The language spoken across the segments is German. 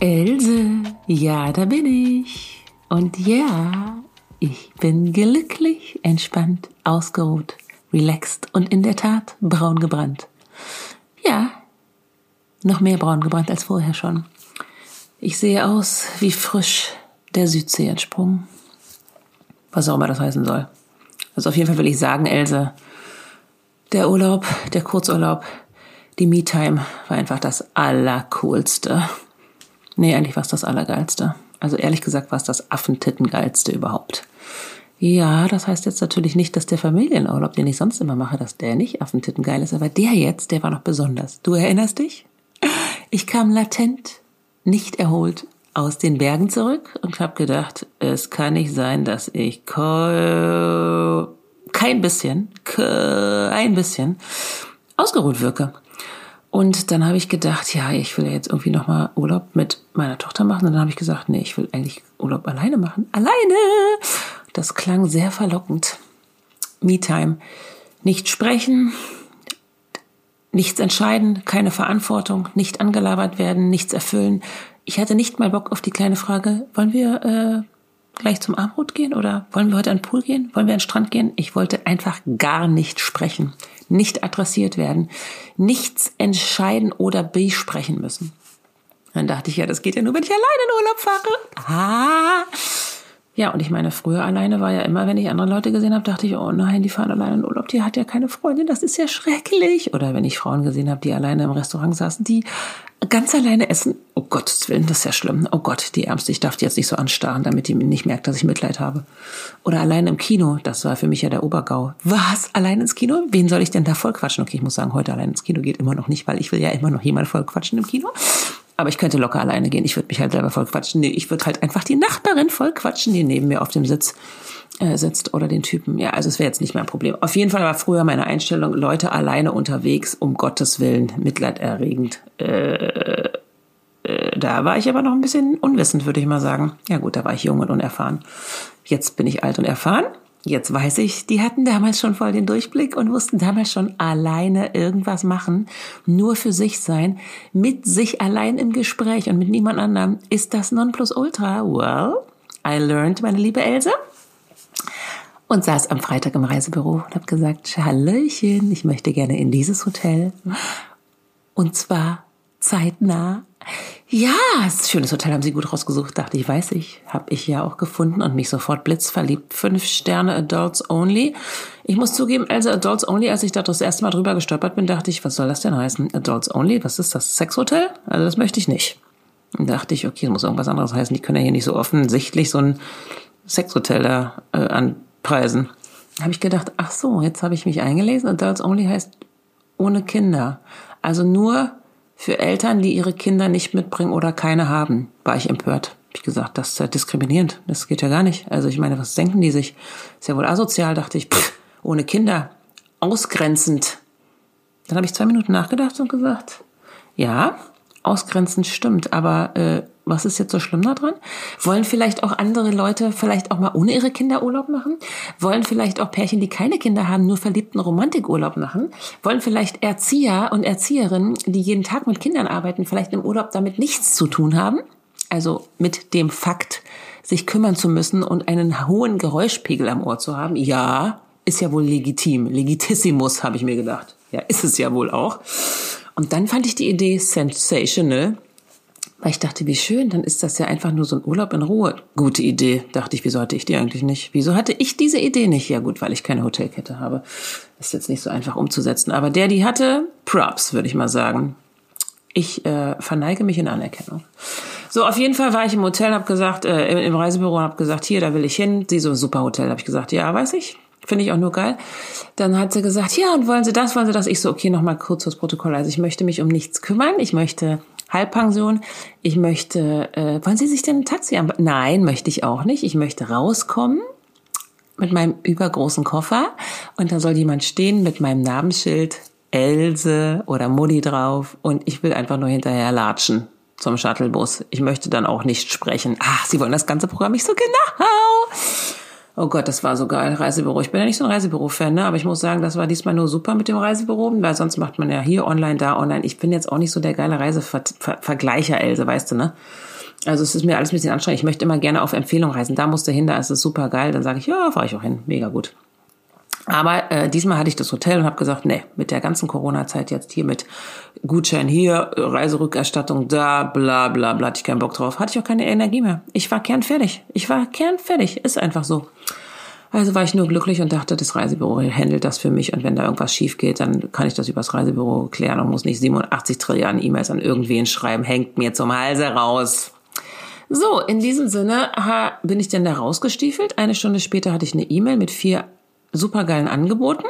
Else, ja, da bin ich. Und ja, ich bin glücklich, entspannt, ausgeruht, relaxed und in der Tat braun gebrannt. Ja, noch mehr braun gebrannt als vorher schon. Ich sehe aus wie frisch der Südsee entsprungen. Was auch immer das heißen soll. Also auf jeden Fall will ich sagen, Else, der Urlaub, der Kurzurlaub, die Me-Time war einfach das Allercoolste. Nee, eigentlich war es das Allergeilste. Also ehrlich gesagt war es das Affentittengeilste überhaupt. Ja, das heißt jetzt natürlich nicht, dass der Familienurlaub, den ich sonst immer mache, dass der nicht Affentittengeil ist, aber der jetzt, der war noch besonders. Du erinnerst dich? Ich kam latent, nicht erholt aus den Bergen zurück und habe gedacht, es kann nicht sein, dass ich kein bisschen, kein bisschen ausgeruht wirke. Und dann habe ich gedacht, ja, ich will jetzt irgendwie nochmal Urlaub mit meiner Tochter machen. Und dann habe ich gesagt, nee, ich will eigentlich Urlaub alleine machen. Alleine! Das klang sehr verlockend. Me-Time. Nicht sprechen, nichts entscheiden, keine Verantwortung, nicht angelabert werden, nichts erfüllen. Ich hatte nicht mal Bock auf die kleine Frage, wollen wir äh, gleich zum Abendbrot gehen oder wollen wir heute an den Pool gehen? Wollen wir an den Strand gehen? Ich wollte einfach gar nicht sprechen nicht adressiert werden, nichts entscheiden oder besprechen müssen. Dann dachte ich, ja, das geht ja nur, wenn ich alleine in Urlaub fahre. Ah. Ja, und ich meine, früher alleine war ja immer, wenn ich andere Leute gesehen habe, dachte ich, oh nein, die fahren alleine in Urlaub, die hat ja keine Freundin, das ist ja schrecklich. Oder wenn ich Frauen gesehen habe, die alleine im Restaurant saßen, die ganz alleine essen. Oh Gottes Willen, das ist ja schlimm. Oh Gott, die Ärmste, ich darf die jetzt nicht so anstarren, damit die nicht merkt, dass ich Mitleid habe. Oder allein im Kino, das war für mich ja der Obergau. Was? Allein ins Kino? Wen soll ich denn da voll quatschen? Okay, ich muss sagen, heute allein ins Kino geht immer noch nicht, weil ich will ja immer noch jemand voll quatschen im Kino. Aber ich könnte locker alleine gehen. Ich würde mich halt selber voll quatschen. Nee, ich würde halt einfach die Nachbarin voll quatschen, die neben mir auf dem Sitz äh, sitzt oder den Typen. Ja, also es wäre jetzt nicht mein Problem. Auf jeden Fall war früher meine Einstellung, Leute alleine unterwegs, um Gottes Willen, mitleiderregend. Äh, äh, da war ich aber noch ein bisschen unwissend, würde ich mal sagen. Ja gut, da war ich jung und unerfahren. Jetzt bin ich alt und erfahren. Jetzt weiß ich, die hatten damals schon voll den Durchblick und wussten damals schon alleine irgendwas machen, nur für sich sein, mit sich allein im Gespräch und mit niemand anderem. Ist das Nonplusultra? Well, I learned, meine liebe Else und saß am Freitag im Reisebüro und habe gesagt, Hallöchen, ich möchte gerne in dieses Hotel. Und zwar zeitnah. Ja, ist schönes Hotel haben Sie gut rausgesucht, dachte ich, weiß ich, habe ich ja auch gefunden und mich sofort blitzverliebt. Fünf Sterne Adults Only. Ich muss zugeben, also Adults Only, als ich da das erste Mal drüber gestolpert bin, dachte ich, was soll das denn heißen? Adults Only, was ist das? Sexhotel? Also das möchte ich nicht. Und dachte ich, okay, muss irgendwas anderes heißen. Die können ja hier nicht so offensichtlich so ein Sexhotel da äh, an Preisen. Habe ich gedacht, ach so, jetzt habe ich mich eingelesen. Adults Only heißt ohne Kinder. Also nur für Eltern, die ihre Kinder nicht mitbringen oder keine haben, war ich empört. Habe ich gesagt, das ist ja diskriminierend. Das geht ja gar nicht. Also ich meine, was denken die sich? Ist ja wohl asozial, dachte ich. Pff, ohne Kinder. Ausgrenzend. Dann habe ich zwei Minuten nachgedacht und gesagt, ja, ausgrenzend stimmt, aber äh, was ist jetzt so schlimm daran? Wollen vielleicht auch andere Leute vielleicht auch mal ohne ihre Kinder Urlaub machen? Wollen vielleicht auch Pärchen, die keine Kinder haben, nur verliebten Romantikurlaub machen? Wollen vielleicht Erzieher und Erzieherinnen, die jeden Tag mit Kindern arbeiten, vielleicht im Urlaub damit nichts zu tun haben? Also mit dem Fakt, sich kümmern zu müssen und einen hohen Geräuschpegel am Ohr zu haben? Ja, ist ja wohl legitim. Legitissimus, habe ich mir gedacht. Ja, ist es ja wohl auch. Und dann fand ich die Idee sensational, weil ich dachte, wie schön, dann ist das ja einfach nur so ein Urlaub in Ruhe. Gute Idee, dachte ich, wieso hatte ich die eigentlich nicht? Wieso hatte ich diese Idee nicht? Ja gut, weil ich keine Hotelkette habe. Ist jetzt nicht so einfach umzusetzen. Aber der, die hatte, Props, würde ich mal sagen. Ich äh, verneige mich in Anerkennung. So, auf jeden Fall war ich im Hotel, habe gesagt, äh, im, Reisebüro und habe gesagt, hier, da will ich hin. Sie so, super Hotel, habe ich gesagt, ja, weiß ich. Finde ich auch nur geil. Dann hat sie gesagt, ja, und wollen Sie das, wollen Sie das? Ich so, okay, nochmal kurz das Protokoll. Also ich möchte mich um nichts kümmern. Ich möchte Halbpension. Ich möchte, äh, wollen Sie sich denn ein Taxi an? Nein, möchte ich auch nicht. Ich möchte rauskommen mit meinem übergroßen Koffer und da soll jemand stehen mit meinem Namensschild Else oder Mutti drauf und ich will einfach nur hinterher latschen zum Shuttlebus. Ich möchte dann auch nicht sprechen. Ach, Sie wollen das ganze Programm nicht so genau. Oh Gott, das war so geil, Reisebüro. Ich bin ja nicht so ein Reisebüro-Fan, ne? aber ich muss sagen, das war diesmal nur super mit dem Reisebüro, weil sonst macht man ja hier online, da online. Ich bin jetzt auch nicht so der geile Reisevergleicher, Else, weißt du, ne? Also es ist mir alles ein bisschen anstrengend. Ich möchte immer gerne auf Empfehlung reisen. Da musst du hin, da ist es super geil. Dann sage ich, ja, fahre ich auch hin. Mega gut. Aber äh, diesmal hatte ich das Hotel und habe gesagt, nee, mit der ganzen Corona-Zeit jetzt hier mit Gutschein hier, Reiserückerstattung da, bla bla bla, hatte ich keinen Bock drauf. Hatte ich auch keine Energie mehr. Ich war kernfertig. Ich war kernfertig. Ist einfach so. Also war ich nur glücklich und dachte, das Reisebüro handelt das für mich und wenn da irgendwas schief geht, dann kann ich das übers Reisebüro klären und muss nicht 87 Trilliarden E-Mails an irgendwen schreiben, hängt mir zum Halse raus. So, in diesem Sinne bin ich dann da rausgestiefelt. Eine Stunde später hatte ich eine E-Mail mit vier supergeilen Angeboten.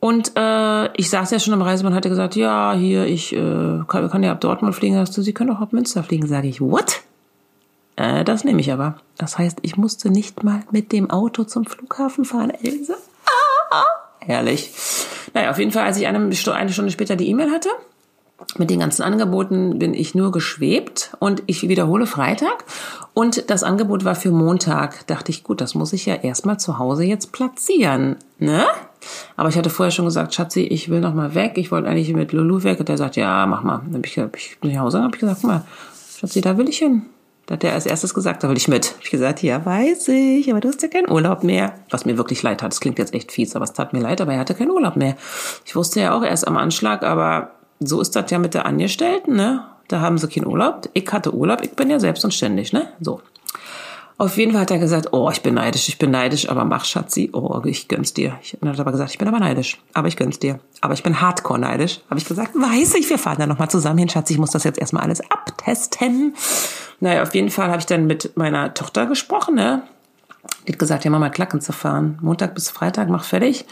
Und äh, ich saß ja schon am Reisemann, hatte gesagt, ja, hier, ich äh, kann, kann ja ab Dortmund fliegen. Hast du, Sie können auch ab Münster fliegen. Sage ich, what? Äh, das nehme ich aber. Das heißt, ich musste nicht mal mit dem Auto zum Flughafen fahren, Else. Ah, herrlich. Naja, auf jeden Fall, als ich eine, eine Stunde später die E-Mail hatte, mit den ganzen Angeboten bin ich nur geschwebt und ich wiederhole Freitag und das Angebot war für Montag. Dachte ich, gut, das muss ich ja erstmal zu Hause jetzt platzieren, ne? Aber ich hatte vorher schon gesagt, Schatzi, ich will noch mal weg. Ich wollte eigentlich mit Lulu weg und der sagt, ja, mach mal. Dann bin ich, hab ich nach Hause habe ich gesagt, guck mal, Schatzi, da will ich hin. Da hat er als erstes gesagt, da will ich mit. Hab ich gesagt, ja, weiß ich, aber du hast ja keinen Urlaub mehr. Was mir wirklich leid hat. Das klingt jetzt echt fies, aber es tat mir leid, aber er hatte keinen Urlaub mehr. Ich wusste ja auch erst am Anschlag, aber so ist das ja mit der Angestellten, ne? Da haben sie keinen Urlaub. Ich hatte Urlaub, ich bin ja selbst und ständig, ne? So. Auf jeden Fall hat er gesagt, oh, ich bin neidisch, ich bin neidisch, aber mach Schatzi, oh, ich gönn's dir. Ich habe aber gesagt, ich bin aber neidisch, aber ich gönn's dir. Aber ich bin hardcore neidisch. Habe ich gesagt, weiß ich, wir fahren da nochmal zusammen hin, Schatzi, ich muss das jetzt erstmal alles abtesten. Naja, auf jeden Fall habe ich dann mit meiner Tochter gesprochen, ne? Die hat gesagt, ja, Mama, Klacken zu fahren. Montag bis Freitag, mach fertig.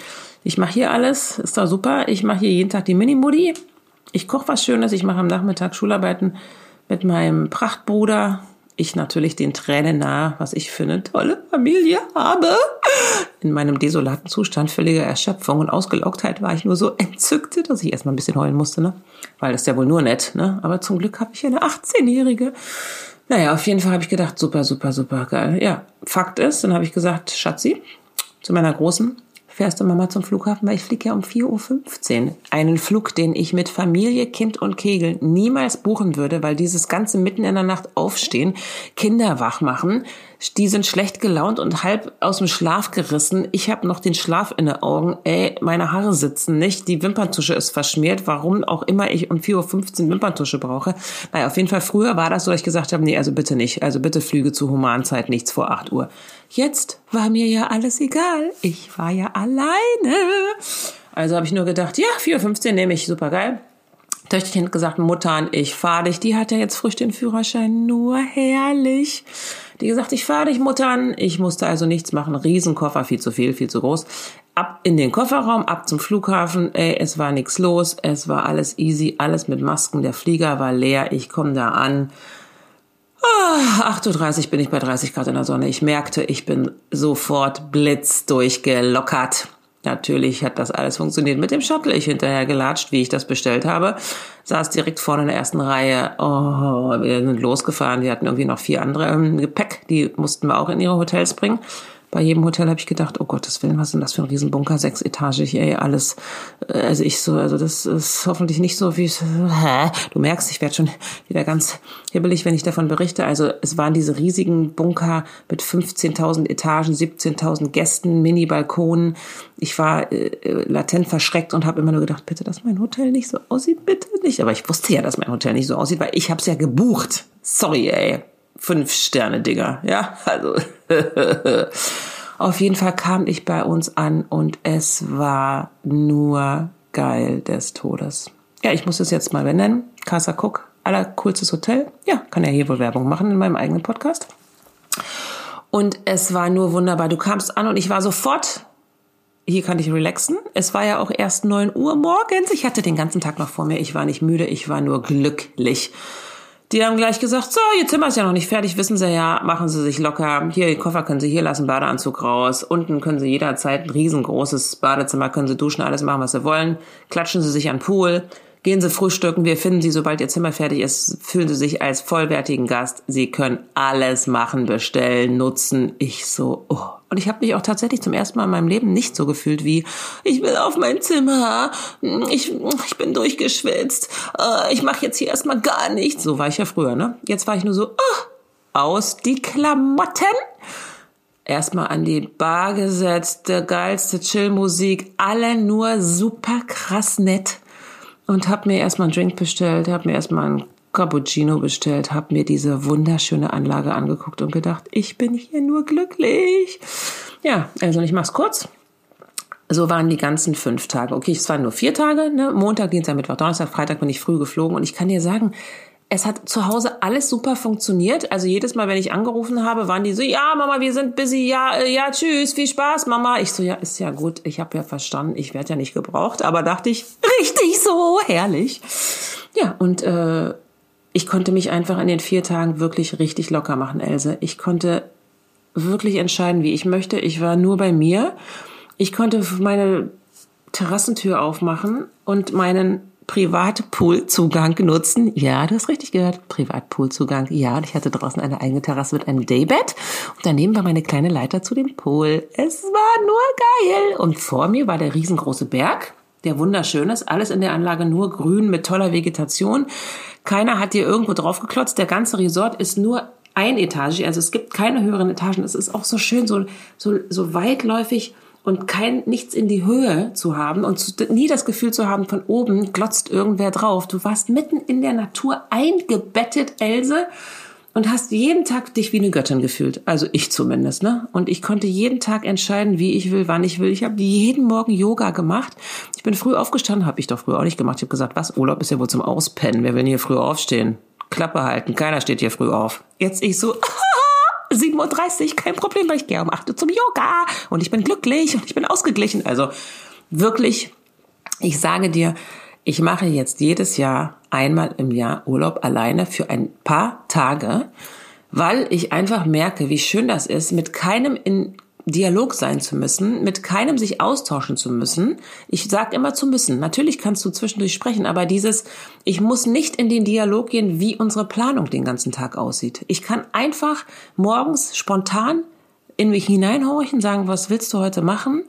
Ich mache hier alles, ist doch super. Ich mache hier jeden Tag die Mini-Mudi. Ich koche was Schönes, ich mache am Nachmittag Schularbeiten mit meinem Prachtbruder. Ich natürlich den Tränen nahe, was ich für eine tolle Familie habe. In meinem desolaten Zustand völliger Erschöpfung und Ausgelocktheit war ich nur so entzückt, dass ich erstmal ein bisschen heulen musste, ne? Weil das ist ja wohl nur nett, ne? Aber zum Glück habe ich eine 18-Jährige. Naja, auf jeden Fall habe ich gedacht, super, super, super geil. Ja, Fakt ist, dann habe ich gesagt, Schatzi, zu meiner Großen, fährst du Mama zum Flughafen, weil ich fliege ja um 4.15 Uhr. Einen Flug, den ich mit Familie, Kind und Kegel niemals buchen würde, weil dieses ganze mitten in der Nacht aufstehen, Kinder wach machen, die sind schlecht gelaunt und halb aus dem Schlaf gerissen. Ich habe noch den Schlaf in den Augen. Ey, meine Haare sitzen nicht. Die Wimperntusche ist verschmiert. Warum auch immer ich um 4.15 Uhr Wimperntusche brauche. Naja, auf jeden Fall früher war das so, dass ich gesagt habe, nee, also bitte nicht. Also bitte Flüge zu Humanzeit, nichts vor 8 Uhr. Jetzt war mir ja alles egal. Ich war ja alleine. Also habe ich nur gedacht, ja, 4.15 Uhr nehme ich, super geil. Töchterchen hat gesagt, Muttern, ich fahre dich. Die hat ja jetzt frisch den Führerschein, nur herrlich. Die gesagt, ich fahre dich, Muttern. Ich musste also nichts machen. Riesenkoffer, viel zu viel, viel zu groß. Ab in den Kofferraum, ab zum Flughafen. Ey, es war nichts los. Es war alles easy, alles mit Masken. Der Flieger war leer. Ich komme da an. Oh, ah, 8.30 Uhr bin ich bei 30 Grad in der Sonne. Ich merkte, ich bin sofort blitzdurchgelockert. Natürlich hat das alles funktioniert mit dem Shuttle. Ich hinterher gelatscht, wie ich das bestellt habe. Saß direkt vorne in der ersten Reihe. Oh, wir sind losgefahren. Die hatten irgendwie noch vier andere im Gepäck. Die mussten wir auch in ihre Hotels bringen bei jedem Hotel habe ich gedacht, oh Gottes Willen, was ist denn das für ein Riesenbunker, sechsetagig, ey, alles. Äh, also ich so, also das ist hoffentlich nicht so wie, hä? Du merkst, ich werde schon wieder ganz hibbelig, wenn ich davon berichte. Also es waren diese riesigen Bunker mit 15.000 Etagen, 17.000 Gästen, Mini-Balkonen. Ich war äh, latent verschreckt und habe immer nur gedacht, bitte, dass mein Hotel nicht so aussieht, bitte nicht. Aber ich wusste ja, dass mein Hotel nicht so aussieht, weil ich habe es ja gebucht. Sorry, ey fünf Sterne Dinger, ja, also auf jeden Fall kam ich bei uns an und es war nur geil des Todes. Ja, ich muss es jetzt mal benennen. Casa Cook, allercoolstes Hotel. Ja, kann ja hier wohl Werbung machen in meinem eigenen Podcast. Und es war nur wunderbar. Du kamst an und ich war sofort hier kann ich relaxen. Es war ja auch erst neun Uhr morgens. Ich hatte den ganzen Tag noch vor mir. Ich war nicht müde, ich war nur glücklich. Die haben gleich gesagt, so, Ihr Zimmer ist ja noch nicht fertig, wissen Sie ja, machen Sie sich locker. Hier, den Koffer können Sie hier lassen, Badeanzug raus. Unten können Sie jederzeit ein riesengroßes Badezimmer, können Sie duschen, alles machen, was Sie wollen. Klatschen Sie sich an Pool. Gehen Sie frühstücken, wir finden Sie, sobald Ihr Zimmer fertig ist, fühlen Sie sich als vollwertigen Gast. Sie können alles machen, bestellen, nutzen. Ich so, oh. Und ich habe mich auch tatsächlich zum ersten Mal in meinem Leben nicht so gefühlt wie, ich will auf mein Zimmer, ich, ich bin durchgeschwitzt, äh, ich mache jetzt hier erstmal gar nichts. So war ich ja früher, ne? Jetzt war ich nur so, oh, aus die Klamotten erstmal an die Bar gesetzt, der geilste Chillmusik, alle nur super krass nett und habe mir erstmal einen Drink bestellt, habe mir erstmal einen Cappuccino bestellt, habe mir diese wunderschöne Anlage angeguckt und gedacht, ich bin hier nur glücklich. Ja, also ich mach's kurz. So waren die ganzen fünf Tage. Okay, es waren nur vier Tage, ne? Montag, Dienstag, Mittwoch, Donnerstag, Freitag bin ich früh geflogen und ich kann dir sagen, es hat zu Hause alles super funktioniert. Also jedes Mal, wenn ich angerufen habe, waren die so, ja, Mama, wir sind busy, ja, äh, ja, tschüss, viel Spaß, Mama. Ich so, ja, ist ja gut, ich habe ja verstanden, ich werde ja nicht gebraucht, aber dachte ich, richtig so, herrlich. Ja, und äh, ich konnte mich einfach in den vier Tagen wirklich richtig locker machen, Else. Ich konnte wirklich entscheiden, wie ich möchte. Ich war nur bei mir. Ich konnte meine Terrassentür aufmachen und meinen Privatpoolzugang nutzen. Ja, du hast richtig gehört. Privatpoolzugang. Ja, und ich hatte draußen eine eigene Terrasse mit einem Daybed. Und daneben war meine kleine Leiter zu dem Pool. Es war nur geil. Und vor mir war der riesengroße Berg, der wunderschön ist. Alles in der Anlage nur grün mit toller Vegetation. Keiner hat dir irgendwo draufgeklotzt. Der ganze Resort ist nur einetagig. Also es gibt keine höheren Etagen. Es ist auch so schön, so, so, so weitläufig und kein nichts in die Höhe zu haben und zu, nie das Gefühl zu haben, von oben glotzt irgendwer drauf. Du warst mitten in der Natur eingebettet, Else, und hast jeden Tag dich wie eine Göttin gefühlt. Also ich zumindest, ne? Und ich konnte jeden Tag entscheiden, wie ich will, wann ich will. Ich habe jeden Morgen Yoga gemacht. Ich bin früh aufgestanden, habe ich doch früher auch nicht gemacht. Ich habe gesagt, was Urlaub ist ja wohl zum Auspennen. Wer will hier früh aufstehen? Klappe halten. Keiner steht hier früh auf. Jetzt ich so. 7.30 Uhr, kein Problem, weil ich gehe um 8 Uhr zum Yoga und ich bin glücklich und ich bin ausgeglichen. Also wirklich, ich sage dir, ich mache jetzt jedes Jahr einmal im Jahr Urlaub alleine für ein paar Tage, weil ich einfach merke, wie schön das ist, mit keinem in Dialog sein zu müssen, mit keinem sich austauschen zu müssen. Ich sage immer zu müssen. Natürlich kannst du zwischendurch sprechen, aber dieses, ich muss nicht in den Dialog gehen, wie unsere Planung den ganzen Tag aussieht. Ich kann einfach morgens spontan in mich hineinhorchen, sagen, was willst du heute machen?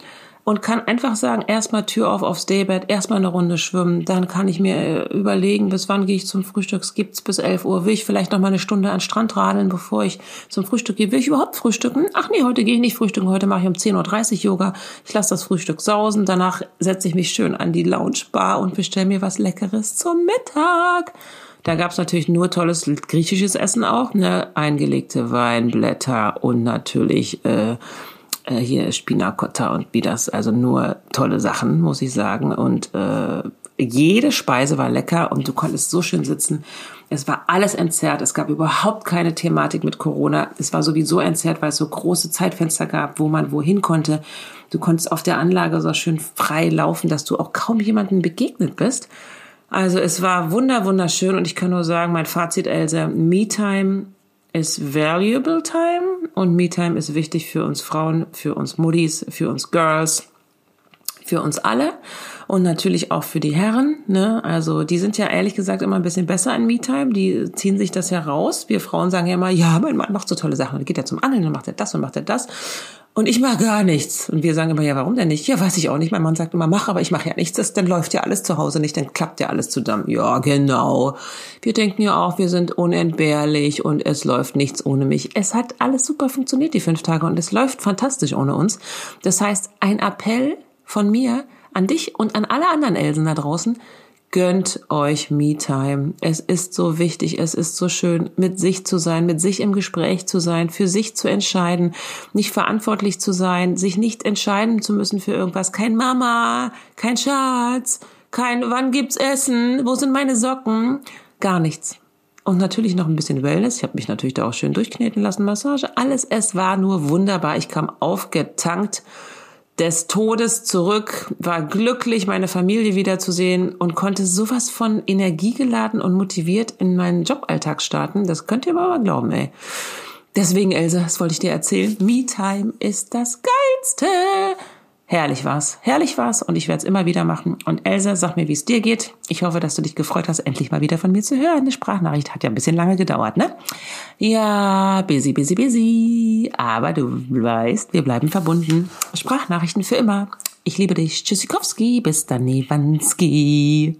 Und kann einfach sagen, erstmal Tür auf aufs Daybed, erstmal eine Runde schwimmen, dann kann ich mir äh, überlegen, bis wann gehe ich zum Frühstück, gibt's bis 11 Uhr, will ich vielleicht noch mal eine Stunde an Strand radeln, bevor ich zum Frühstück gehe, will ich überhaupt frühstücken? Ach nee, heute gehe ich nicht frühstücken, heute mache ich um 10.30 Uhr Yoga, ich lasse das Frühstück sausen, danach setze ich mich schön an die Lounge-Bar und bestelle mir was Leckeres zum Mittag. Da gab's natürlich nur tolles griechisches Essen auch, ne? eingelegte Weinblätter und natürlich äh, äh, hier Spinacotta und Bidas, also nur tolle Sachen, muss ich sagen. Und äh, jede Speise war lecker und du konntest so schön sitzen. Es war alles entzerrt. Es gab überhaupt keine Thematik mit Corona. Es war sowieso entzerrt, weil es so große Zeitfenster gab, wo man wohin konnte. Du konntest auf der Anlage so schön frei laufen, dass du auch kaum jemandem begegnet bist. Also es war wunder, wunderschön und ich kann nur sagen, mein Fazit, Else, Me-Time ist valuable time und Me-Time ist wichtig für uns Frauen, für uns Muddies, für uns Girls, für uns alle und natürlich auch für die Herren. Ne? Also die sind ja ehrlich gesagt immer ein bisschen besser in Me-Time. Die ziehen sich das ja raus. Wir Frauen sagen ja immer, ja, mein Mann macht so tolle Sachen. Dann geht er zum Angeln, dann macht er das und macht er das. Und ich mache gar nichts. Und wir sagen immer, ja, warum denn nicht? Ja, weiß ich auch nicht. Mein Mann sagt immer, mach, aber ich mache ja nichts. Das, dann läuft ja alles zu Hause nicht, dann klappt ja alles zusammen. Ja, genau. Wir denken ja auch, wir sind unentbehrlich und es läuft nichts ohne mich. Es hat alles super funktioniert, die fünf Tage, und es läuft fantastisch ohne uns. Das heißt, ein Appell von mir an dich und an alle anderen Elsen da draußen, Gönnt euch Me-Time. Es ist so wichtig, es ist so schön, mit sich zu sein, mit sich im Gespräch zu sein, für sich zu entscheiden, nicht verantwortlich zu sein, sich nicht entscheiden zu müssen für irgendwas. Kein Mama, kein Schatz, kein wann gibt's Essen, wo sind meine Socken? Gar nichts. Und natürlich noch ein bisschen Wellness. Ich habe mich natürlich da auch schön durchkneten lassen, Massage. Alles, es war nur wunderbar. Ich kam aufgetankt des Todes zurück, war glücklich, meine Familie wiederzusehen und konnte sowas von energiegeladen und motiviert in meinen Joballtag starten. Das könnt ihr mal glauben, ey. Deswegen, Elsa, das wollte ich dir erzählen. Me-Time ist das Geilste. Herrlich war's. Herrlich war's und ich werde es immer wieder machen. Und Elsa, sag mir, wie es dir geht. Ich hoffe, dass du dich gefreut hast, endlich mal wieder von mir zu hören. Eine Sprachnachricht hat ja ein bisschen lange gedauert, ne? Ja, busy, busy, busy. Aber du weißt, wir bleiben verbunden. Sprachnachrichten für immer. Ich liebe dich. Tschüssikowski. Bis dann, Newanski.